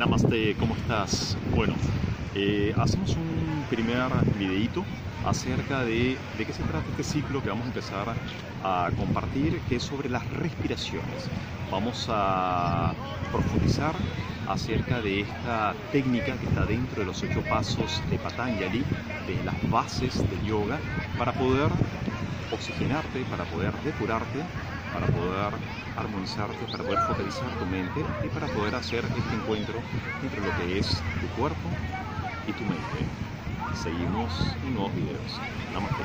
Namaste, ¿cómo estás? Bueno, eh, hacemos un primer videito acerca de, de qué se trata este ciclo que vamos a empezar a compartir, que es sobre las respiraciones. Vamos a profundizar acerca de esta técnica que está dentro de los ocho pasos de Patanjali, de las bases del yoga, para poder oxigenarte, para poder depurarte, para poder armonizarte, para poder focalizar tu mente y para poder hacer este encuentro entre lo que es tu cuerpo y tu mente. Seguimos en nuevos videos. Namaste.